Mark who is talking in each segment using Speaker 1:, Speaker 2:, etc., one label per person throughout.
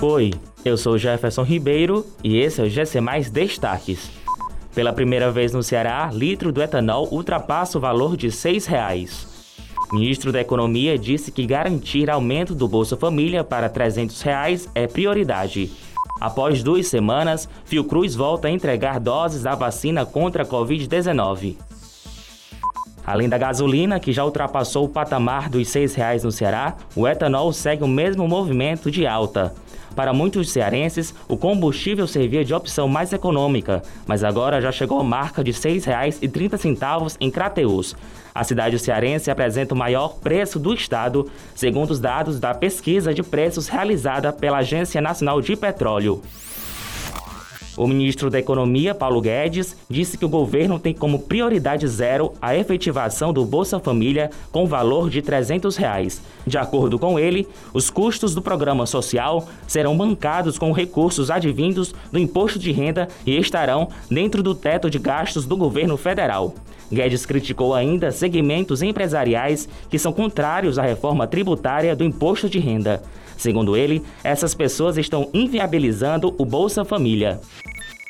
Speaker 1: Oi, eu sou Jefferson Ribeiro e esse é o GC Mais Destaques. Pela primeira vez no Ceará, litro do etanol ultrapassa o valor de R$ 6,00. Ministro da Economia disse que garantir aumento do Bolsa Família para 300 reais é prioridade. Após duas semanas, Fiocruz volta a entregar doses da vacina contra a Covid-19. Além da gasolina, que já ultrapassou o patamar dos R$ 6,00 no Ceará, o etanol segue o mesmo movimento de alta. Para muitos cearenses, o combustível servia de opção mais econômica, mas agora já chegou à marca de R$ 6,30 em Crateus. A cidade cearense apresenta o maior preço do estado, segundo os dados da pesquisa de preços realizada pela Agência Nacional de Petróleo. O ministro da Economia, Paulo Guedes, disse que o governo tem como prioridade zero a efetivação do Bolsa Família com valor de 300 reais. De acordo com ele, os custos do programa social serão bancados com recursos advindos do imposto de renda e estarão dentro do teto de gastos do governo federal. Guedes criticou ainda segmentos empresariais que são contrários à reforma tributária do imposto de renda. Segundo ele, essas pessoas estão inviabilizando o Bolsa Família.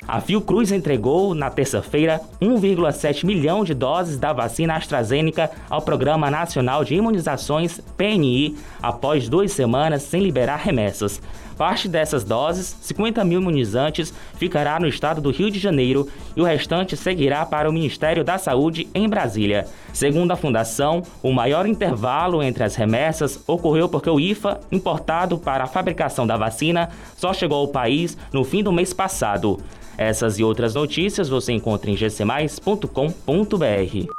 Speaker 1: A Fiocruz entregou, na terça-feira, 1,7 milhão de doses da vacina AstraZeneca ao Programa Nacional de Imunizações, PNI, após duas semanas sem liberar remessas. Parte dessas doses, 50 mil imunizantes, ficará no estado do Rio de Janeiro e o restante seguirá para o Ministério da Saúde em Brasília. Segundo a Fundação, o maior intervalo entre as remessas ocorreu porque o IFA, importado para a fabricação da vacina, só chegou ao país no fim do mês passado. Essas e outras notícias você encontra em gcmais.com.br.